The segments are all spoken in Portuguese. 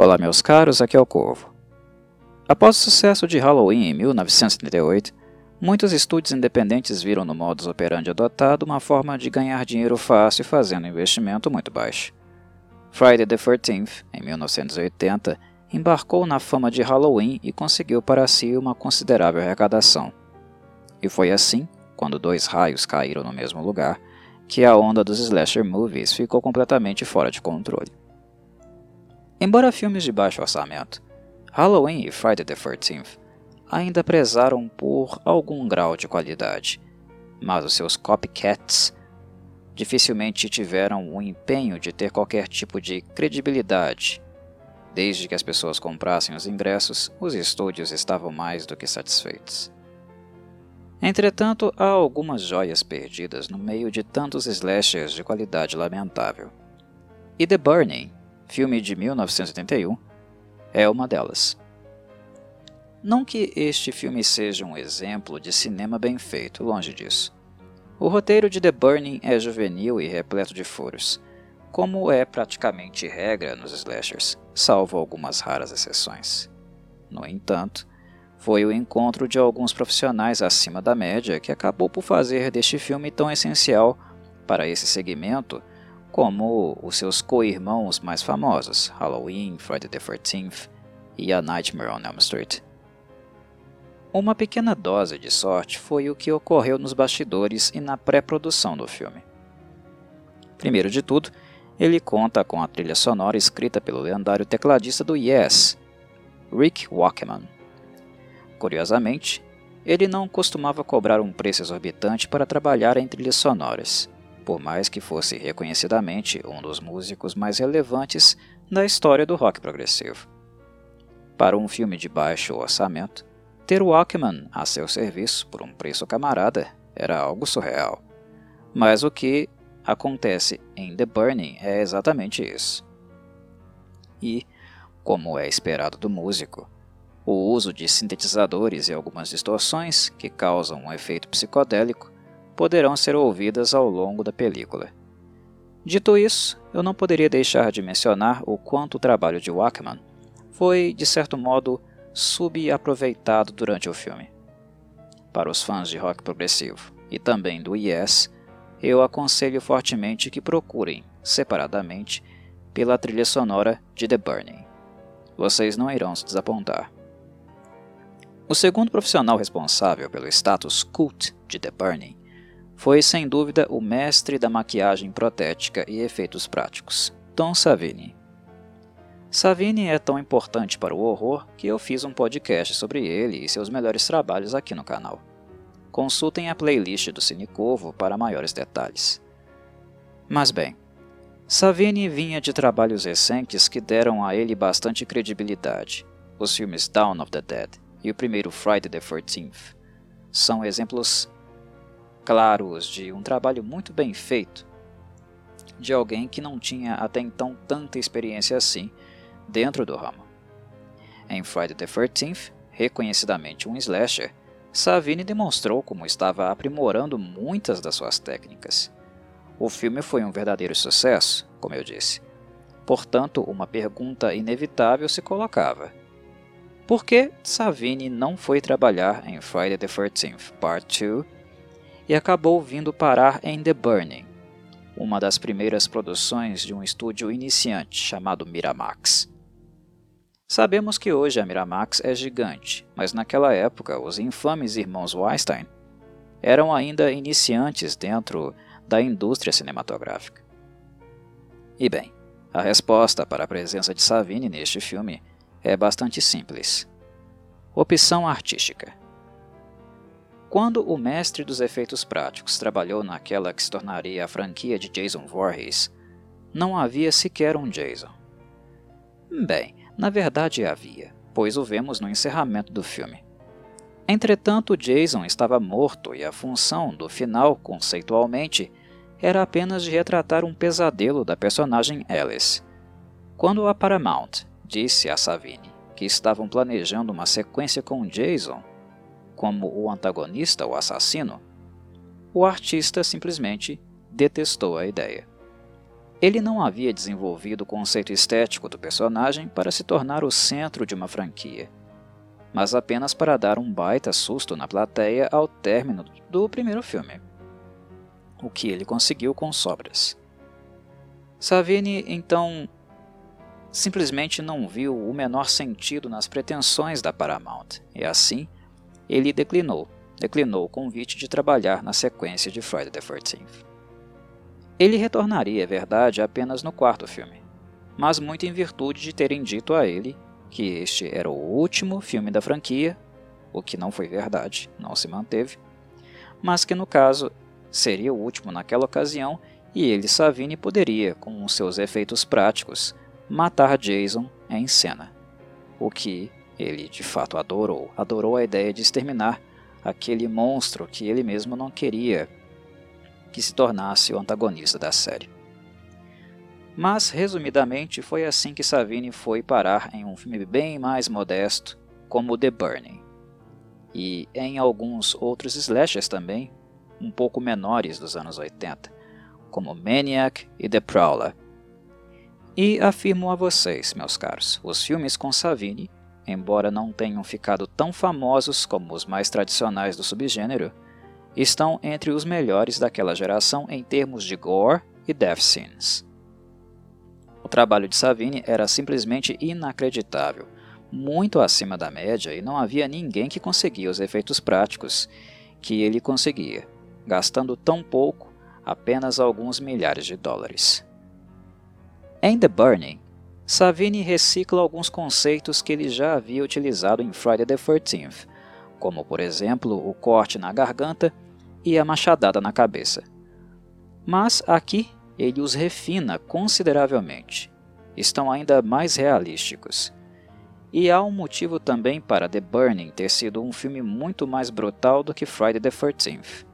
Olá, meus caros, aqui é o Corvo. Após o sucesso de Halloween em 1978, muitos estúdios independentes viram no modus operandi adotado uma forma de ganhar dinheiro fácil fazendo investimento muito baixo. Friday the 13th, em 1980, embarcou na fama de Halloween e conseguiu para si uma considerável arrecadação. E foi assim, quando dois raios caíram no mesmo lugar, que a onda dos slasher movies ficou completamente fora de controle. Embora filmes de baixo orçamento, Halloween e Friday the 13th ainda prezaram por algum grau de qualidade, mas os seus copycats dificilmente tiveram o empenho de ter qualquer tipo de credibilidade. Desde que as pessoas comprassem os ingressos, os estúdios estavam mais do que satisfeitos. Entretanto, há algumas joias perdidas no meio de tantos slashers de qualidade lamentável. E The Burning, filme de 1981, é uma delas. Não que este filme seja um exemplo de cinema bem feito, longe disso. O roteiro de The Burning é juvenil e repleto de furos, como é praticamente regra nos slashers, salvo algumas raras exceções. No entanto, foi o encontro de alguns profissionais acima da média que acabou por fazer deste filme tão essencial para esse segmento como os seus co-irmãos mais famosos, Halloween, Friday the 13th e A Nightmare on Elm Street. Uma pequena dose de sorte foi o que ocorreu nos bastidores e na pré-produção do filme. Primeiro de tudo, ele conta com a trilha sonora escrita pelo lendário tecladista do Yes, Rick Wakeman. Curiosamente, ele não costumava cobrar um preço exorbitante para trabalhar em trilhas sonoras por mais que fosse reconhecidamente um dos músicos mais relevantes da história do rock progressivo. Para um filme de baixo orçamento, ter Walkman a seu serviço por um preço camarada era algo surreal. Mas o que acontece em The Burning é exatamente isso. E, como é esperado do músico, o uso de sintetizadores e algumas distorções que causam um efeito psicodélico poderão ser ouvidas ao longo da película. Dito isso, eu não poderia deixar de mencionar o quanto o trabalho de Wackman foi, de certo modo, subaproveitado durante o filme. Para os fãs de rock progressivo e também do Yes, eu aconselho fortemente que procurem, separadamente, pela trilha sonora de The Burning. Vocês não irão se desapontar. O segundo profissional responsável pelo status cult de The Burning foi sem dúvida o mestre da maquiagem protética e efeitos práticos, Tom Savini. Savini é tão importante para o horror que eu fiz um podcast sobre ele e seus melhores trabalhos aqui no canal. Consultem a playlist do Cinecovo para maiores detalhes. Mas bem, Savini vinha de trabalhos recentes que deram a ele bastante credibilidade. Os filmes Dawn of the Dead e o primeiro Friday the 13th são exemplos claros de um trabalho muito bem feito de alguém que não tinha até então tanta experiência assim dentro do ramo. Em Friday the 13th, reconhecidamente um slasher, Savini demonstrou como estava aprimorando muitas das suas técnicas. O filme foi um verdadeiro sucesso, como eu disse. Portanto, uma pergunta inevitável se colocava: por que Savini não foi trabalhar em Friday the 13th Part 2 e acabou vindo parar em The Burning, uma das primeiras produções de um estúdio iniciante chamado Miramax. Sabemos que hoje a Miramax é gigante, mas naquela época os infames irmãos Weinstein eram ainda iniciantes dentro da indústria cinematográfica. E bem, a resposta para a presença de Savini neste filme é bastante simples. Opção artística. Quando o mestre dos efeitos práticos trabalhou naquela que se tornaria a franquia de Jason Voorhees, não havia sequer um Jason. Bem, na verdade havia, pois o vemos no encerramento do filme. Entretanto, Jason estava morto e a função do final, conceitualmente, era apenas de retratar um pesadelo da personagem Alice. Quando a Paramount disse a Savini que estavam planejando uma sequência com Jason, como o antagonista, o assassino, o artista simplesmente detestou a ideia. Ele não havia desenvolvido o conceito estético do personagem para se tornar o centro de uma franquia, mas apenas para dar um baita susto na plateia ao término do primeiro filme, o que ele conseguiu com sobras. Savini então simplesmente não viu o menor sentido nas pretensões da Paramount, e assim ele declinou, declinou o convite de trabalhar na sequência de Friday the 13th. Ele retornaria, é verdade, apenas no quarto filme, mas muito em virtude de terem dito a ele que este era o último filme da franquia, o que não foi verdade, não se manteve, mas que no caso seria o último naquela ocasião e ele, Savini, poderia, com seus efeitos práticos, matar Jason em cena. O que ele de fato adorou. Adorou a ideia de exterminar aquele monstro que ele mesmo não queria que se tornasse o antagonista da série. Mas, resumidamente, foi assim que Savini foi parar em um filme bem mais modesto, como The Burning, e em alguns outros slashers também, um pouco menores dos anos 80, como Maniac e The Prowler. E afirmo a vocês, meus caros, os filmes com Savini, embora não tenham ficado tão famosos como os mais tradicionais do subgênero, estão entre os melhores daquela geração em termos de gore e death scenes. O trabalho de Savini era simplesmente inacreditável, muito acima da média e não havia ninguém que conseguia os efeitos práticos que ele conseguia, gastando tão pouco, apenas alguns milhares de dólares. Em The Burning, Savini recicla alguns conceitos que ele já havia utilizado em Friday the 13th, como por exemplo o corte na garganta e a machadada na cabeça. Mas aqui ele os refina consideravelmente. Estão ainda mais realísticos. E há um motivo também para The Burning ter sido um filme muito mais brutal do que Friday the 13th.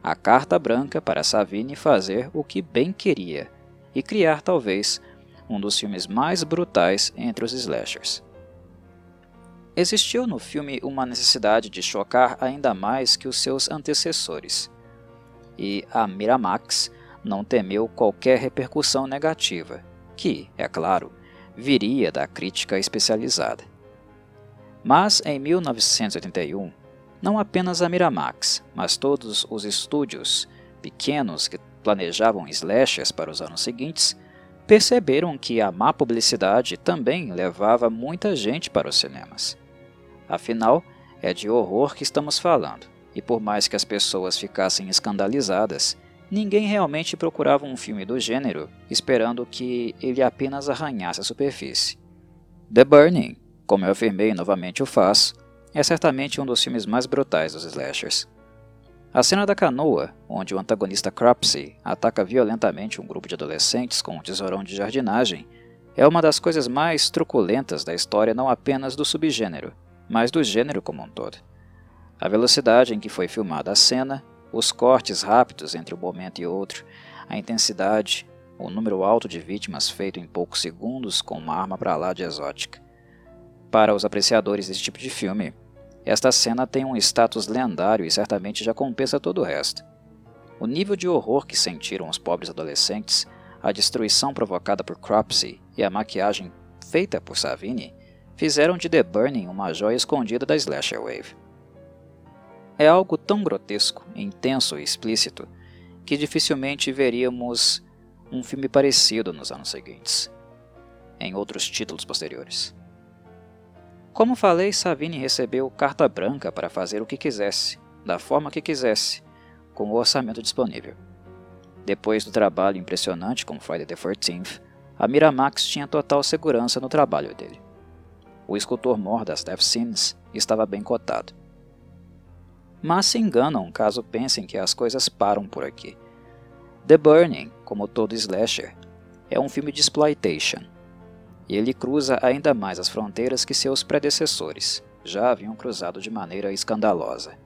A carta branca para Savini fazer o que bem queria e criar talvez um dos filmes mais brutais entre os slashers. Existiu no filme uma necessidade de chocar ainda mais que os seus antecessores, e a Miramax não temeu qualquer repercussão negativa, que, é claro, viria da crítica especializada. Mas em 1981, não apenas a Miramax, mas todos os estúdios pequenos que planejavam slashers para os anos seguintes perceberam que a má publicidade também levava muita gente para os cinemas. Afinal, é de horror que estamos falando, e por mais que as pessoas ficassem escandalizadas, ninguém realmente procurava um filme do gênero esperando que ele apenas arranhasse a superfície. The Burning, como eu afirmei e novamente o faço, é certamente um dos filmes mais brutais dos slashers. A cena da canoa, onde o antagonista Cropsey ataca violentamente um grupo de adolescentes com um tesourão de jardinagem, é uma das coisas mais truculentas da história não apenas do subgênero, mas do gênero como um todo. A velocidade em que foi filmada a cena, os cortes rápidos entre um momento e outro, a intensidade, o número alto de vítimas feito em poucos segundos com uma arma para lá de exótica. Para os apreciadores desse tipo de filme, esta cena tem um status lendário e certamente já compensa todo o resto. O nível de horror que sentiram os pobres adolescentes, a destruição provocada por Cropsey e a maquiagem feita por Savini fizeram de The Burning uma joia escondida da Slasher Wave. É algo tão grotesco, intenso e explícito que dificilmente veríamos um filme parecido nos anos seguintes, em outros títulos posteriores. Como falei, Savini recebeu carta branca para fazer o que quisesse, da forma que quisesse, com o orçamento disponível. Depois do trabalho impressionante com Friday the 13th, a Miramax tinha total segurança no trabalho dele. O escultor mor das Death Scenes estava bem cotado. Mas se enganam caso pensem que as coisas param por aqui. The Burning, como todo slasher, é um filme de exploitation, e ele cruza ainda mais as fronteiras que seus predecessores já haviam cruzado de maneira escandalosa.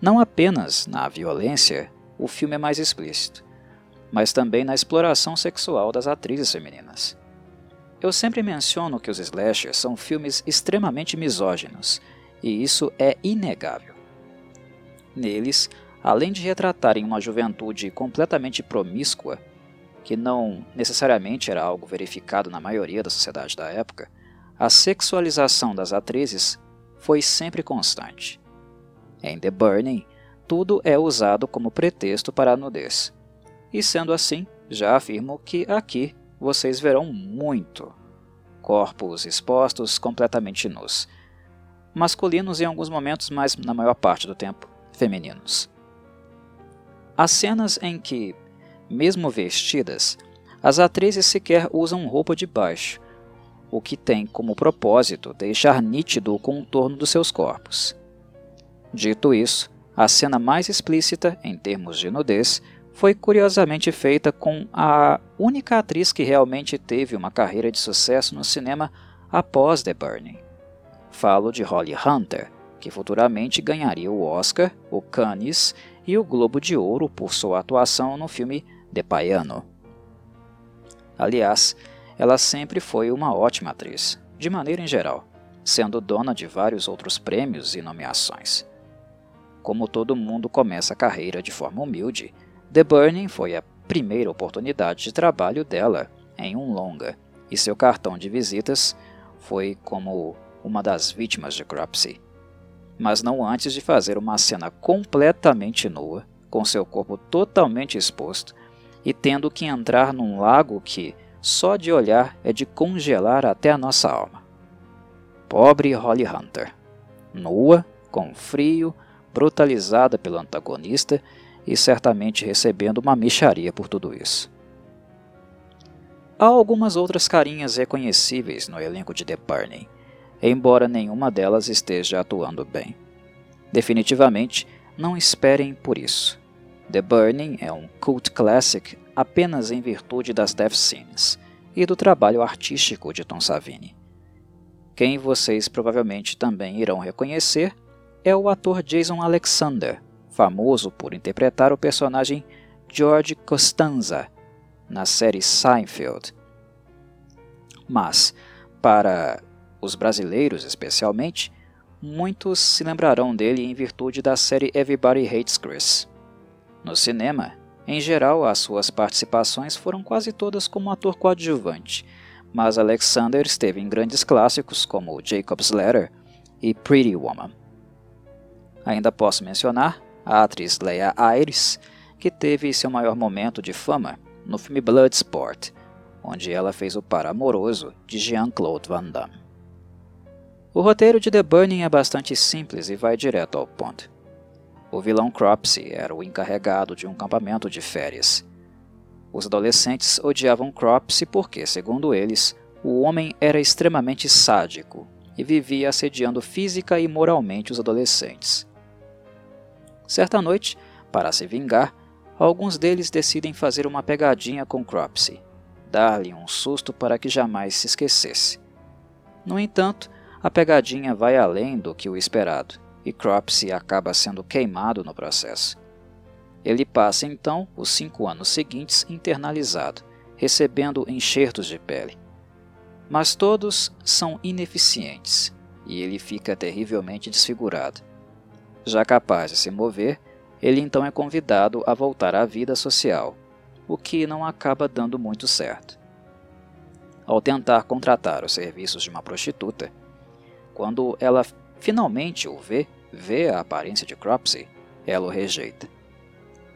Não apenas na violência, o filme é mais explícito, mas também na exploração sexual das atrizes femininas. Eu sempre menciono que os slashers são filmes extremamente misóginos, e isso é inegável. Neles, além de retratarem uma juventude completamente promíscua, que não necessariamente era algo verificado na maioria da sociedade da época, a sexualização das atrizes foi sempre constante. Em The Burning, tudo é usado como pretexto para a nudez. E sendo assim, já afirmo que aqui vocês verão muito corpos expostos completamente nus, masculinos em alguns momentos, mas na maior parte do tempo femininos. As cenas em que, mesmo vestidas, as atrizes sequer usam roupa de baixo, o que tem como propósito deixar nítido o contorno dos seus corpos. Dito isso, a cena mais explícita, em termos de nudez, foi curiosamente feita com a única atriz que realmente teve uma carreira de sucesso no cinema após The Burning. Falo de Holly Hunter, que futuramente ganharia o Oscar, o Cannes e o Globo de Ouro por sua atuação no filme The Paiano. Aliás, ela sempre foi uma ótima atriz, de maneira em geral, sendo dona de vários outros prêmios e nomeações. Como todo mundo começa a carreira de forma humilde, The Burning foi a primeira oportunidade de trabalho dela em um longa, e seu cartão de visitas foi como uma das vítimas de Cropsey. Mas não antes de fazer uma cena completamente nua, com seu corpo totalmente exposto, e tendo que entrar num lago que, só de olhar é de congelar até a nossa alma. Pobre Holly Hunter. Nua, com frio, brutalizada pelo antagonista e certamente recebendo uma micharia por tudo isso. Há algumas outras carinhas reconhecíveis no elenco de The Burning, embora nenhuma delas esteja atuando bem. Definitivamente, não esperem por isso. The Burning é um cult classic apenas em virtude das death scenes e do trabalho artístico de Tom Savini. Quem vocês provavelmente também irão reconhecer é o ator Jason Alexander, famoso por interpretar o personagem George Costanza na série Seinfeld. Mas, para os brasileiros especialmente, muitos se lembrarão dele em virtude da série Everybody Hates Chris. No cinema, em geral, as suas participações foram quase todas como ator coadjuvante, mas Alexander esteve em grandes clássicos como Jacob's Letter e Pretty Woman. Ainda posso mencionar a atriz Leia Ayres, que teve seu maior momento de fama no filme Bloodsport, onde ela fez o par amoroso de Jean-Claude Van Damme. O roteiro de The Burning é bastante simples e vai direto ao ponto. O vilão Cropsey era o encarregado de um campamento de férias. Os adolescentes odiavam Cropsey porque, segundo eles, o homem era extremamente sádico e vivia assediando física e moralmente os adolescentes. Certa noite, para se vingar, alguns deles decidem fazer uma pegadinha com Cropsey, dar-lhe um susto para que jamais se esquecesse. No entanto, a pegadinha vai além do que o esperado e Cropsey acaba sendo queimado no processo. Ele passa então os cinco anos seguintes internalizado, recebendo enxertos de pele. Mas todos são ineficientes e ele fica terrivelmente desfigurado. Já capaz de se mover, ele então é convidado a voltar à vida social, o que não acaba dando muito certo. Ao tentar contratar os serviços de uma prostituta, quando ela finalmente o vê, vê a aparência de Cropsey, ela o rejeita.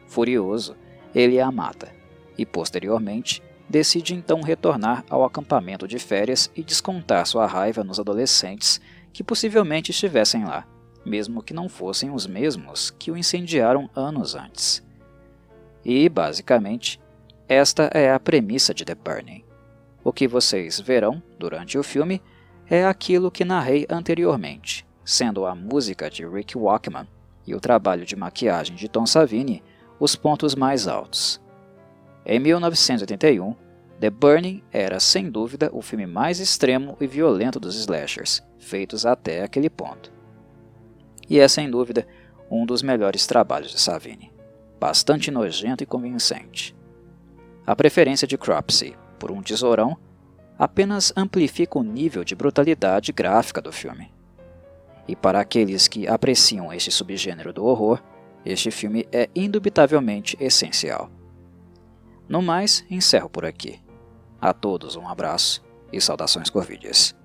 Furioso, ele a mata e, posteriormente, decide então retornar ao acampamento de férias e descontar sua raiva nos adolescentes que possivelmente estivessem lá, mesmo que não fossem os mesmos que o incendiaram anos antes. E, basicamente, esta é a premissa de The Burning. O que vocês verão durante o filme é aquilo que narrei anteriormente, sendo a música de Rick Wakeman e o trabalho de maquiagem de Tom Savini os pontos mais altos. Em 1981, The Burning era sem dúvida o filme mais extremo e violento dos slashers, feitos até aquele ponto. E é sem dúvida um dos melhores trabalhos de Savini, bastante nojento e convincente. A preferência de Cropsey por um tesourão apenas amplifica o nível de brutalidade gráfica do filme. E para aqueles que apreciam este subgênero do horror, este filme é indubitavelmente essencial. No mais, encerro por aqui. A todos um abraço e saudações corvídeas.